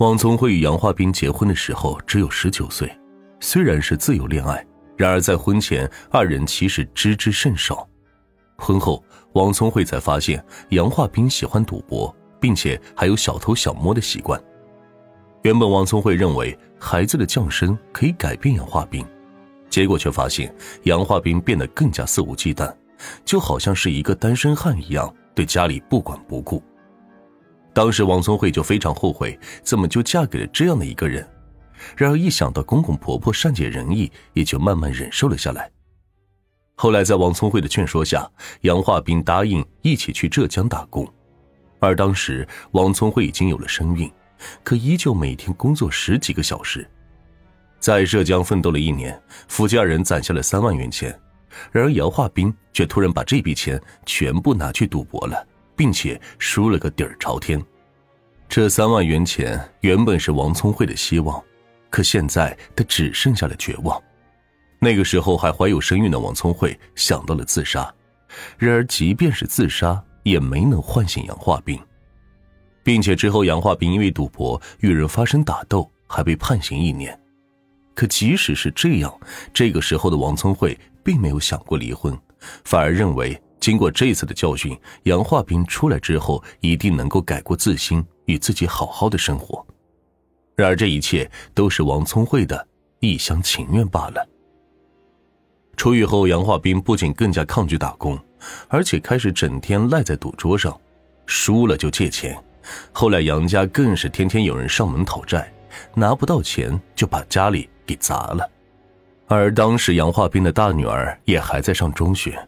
王聪慧与杨化斌结婚的时候只有十九岁，虽然是自由恋爱，然而在婚前二人其实知之甚少。婚后，王聪慧才发现杨化斌喜欢赌博，并且还有小偷小摸的习惯。原本王聪慧认为孩子的降生可以改变杨化斌，结果却发现杨化斌变得更加肆无忌惮，就好像是一个单身汉一样，对家里不管不顾。当时王聪慧就非常后悔，怎么就嫁给了这样的一个人。然而一想到公公婆婆善解人意，也就慢慢忍受了下来。后来在王聪慧的劝说下，杨化斌答应一起去浙江打工。而当时王聪慧已经有了身孕，可依旧每天工作十几个小时，在浙江奋斗了一年，夫妻二人攒下了三万元钱。然而杨化斌却突然把这笔钱全部拿去赌博了。并且输了个底儿朝天，这三万元钱原本是王聪慧的希望，可现在他只剩下了绝望。那个时候还怀有身孕的王聪慧想到了自杀，然而即便是自杀也没能唤醒杨化斌，并且之后杨化斌因为赌博与人发生打斗，还被判刑一年。可即使是这样，这个时候的王聪慧并没有想过离婚，反而认为。经过这次的教训，杨化斌出来之后一定能够改过自新，与自己好好的生活。然而这一切都是王聪慧的一厢情愿罢了。出狱后，杨化斌不仅更加抗拒打工，而且开始整天赖在赌桌上，输了就借钱。后来杨家更是天天有人上门讨债，拿不到钱就把家里给砸了。而当时杨化斌的大女儿也还在上中学。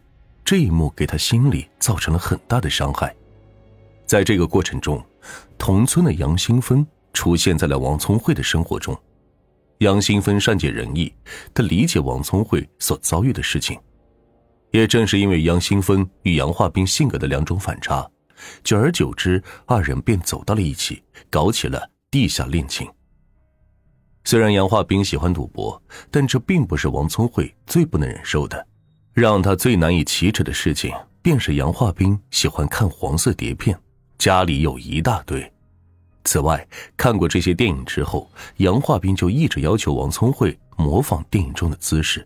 这一幕给他心里造成了很大的伤害，在这个过程中，同村的杨新芬出现在了王聪慧的生活中。杨新芬善解人意，她理解王聪慧所遭遇的事情。也正是因为杨新芬与杨化斌性格的两种反差，久而久之，二人便走到了一起，搞起了地下恋情。虽然杨化斌喜欢赌博，但这并不是王聪慧最不能忍受的。让他最难以启齿的事情，便是杨化斌喜欢看黄色碟片，家里有一大堆。此外，看过这些电影之后，杨化斌就一直要求王聪慧模仿电影中的姿势。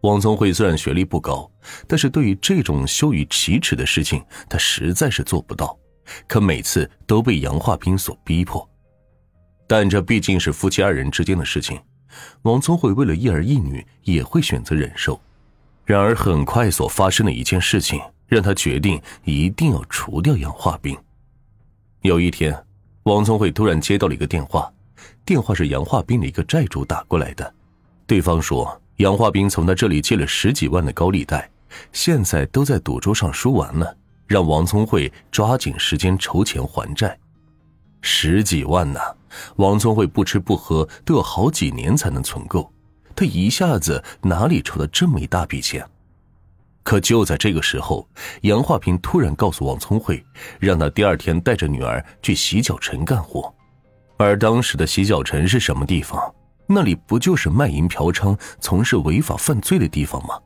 王聪慧虽然学历不高，但是对于这种羞于启齿的事情，他实在是做不到。可每次都被杨化斌所逼迫，但这毕竟是夫妻二人之间的事情，王聪慧为了一儿一女，也会选择忍受。然而，很快所发生的一件事情让他决定一定要除掉杨化斌。有一天，王聪慧突然接到了一个电话，电话是杨化斌的一个债主打过来的。对方说，杨化斌从他这里借了十几万的高利贷，现在都在赌桌上输完了，让王聪慧抓紧时间筹钱还债。十几万呐，王聪慧不吃不喝都要好几年才能存够。他一下子哪里筹了这么一大笔钱？可就在这个时候，杨化平突然告诉王聪慧，让他第二天带着女儿去洗脚城干活。而当时的洗脚城是什么地方？那里不就是卖淫嫖娼、从事违法犯罪的地方吗？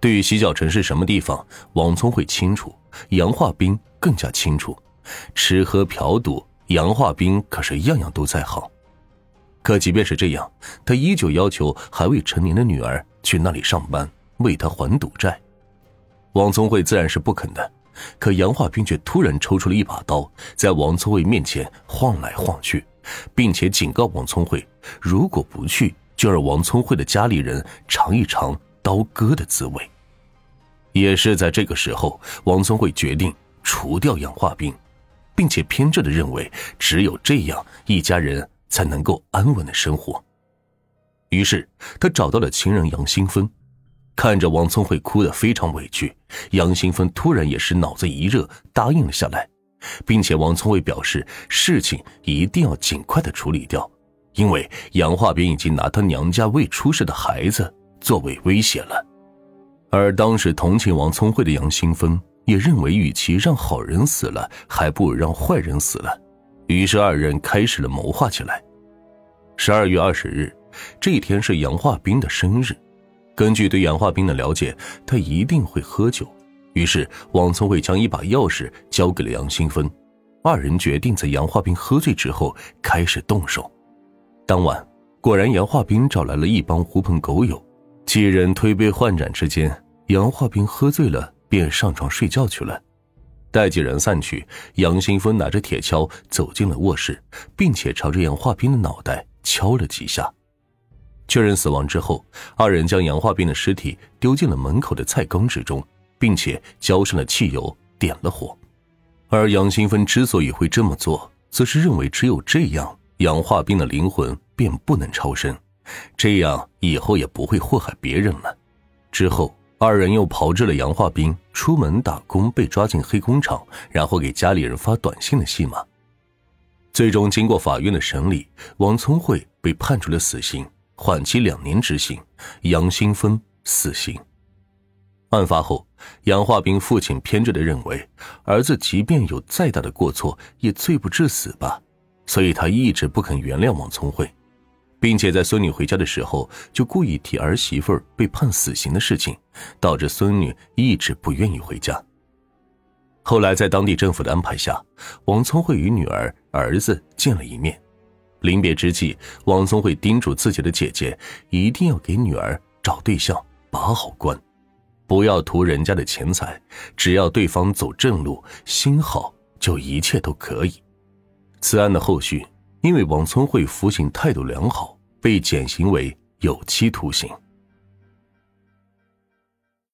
对于洗脚城是什么地方，王聪慧清楚，杨化斌更加清楚。吃喝嫖赌，杨化斌可是样样都在行。可即便是这样，他依旧要求还未成年的女儿去那里上班，为他还赌债。王聪慧自然是不肯的，可杨化斌却突然抽出了一把刀，在王聪慧面前晃来晃去，并且警告王聪慧，如果不去，就让王聪慧的家里人尝一尝刀割的滋味。也是在这个时候，王聪慧决定除掉杨化斌，并且偏执的认为，只有这样一家人。才能够安稳的生活。于是他找到了情人杨新芬，看着王聪慧哭得非常委屈，杨新芬突然也是脑子一热，答应了下来，并且王聪慧表示事情一定要尽快的处理掉，因为杨化斌已经拿他娘家未出世的孩子作为威胁了。而当时同情王聪慧的杨新芬也认为，与其让好人死了，还不如让坏人死了。于是二人开始了谋划起来。十二月二十日，这一天是杨化斌的生日。根据对杨化斌的了解，他一定会喝酒。于是王聪慧将一把钥匙交给了杨新芬，二人决定在杨化斌喝醉之后开始动手。当晚，果然杨化斌找来了一帮狐朋狗友，几人推杯换盏之间，杨化斌喝醉了，便上床睡觉去了。待几人散去，杨新峰拿着铁锹走进了卧室，并且朝着杨化斌的脑袋敲了几下。确认死亡之后，二人将杨化斌的尸体丢进了门口的菜缸之中，并且浇上了汽油，点了火。而杨新芬之所以会这么做，则是认为只有这样，杨化斌的灵魂便不能超生，这样以后也不会祸害别人了。之后，二人又炮制了杨化斌出门打工被抓进黑工厂，然后给家里人发短信的戏码。最终，经过法院的审理，王聪慧被判处了死刑。缓期两年执行，杨新芬死刑。案发后，杨化斌父亲偏执的认为，儿子即便有再大的过错，也罪不至死吧，所以他一直不肯原谅王聪慧，并且在孙女回家的时候，就故意提儿媳妇被判死刑的事情，导致孙女一直不愿意回家。后来，在当地政府的安排下，王聪慧与女儿、儿子见了一面。临别之际，王聪慧叮嘱自己的姐姐，一定要给女儿找对象，把好关，不要图人家的钱财，只要对方走正路，心好，就一切都可以。此案的后续，因为王聪慧服刑态度良好，被减刑为有期徒刑。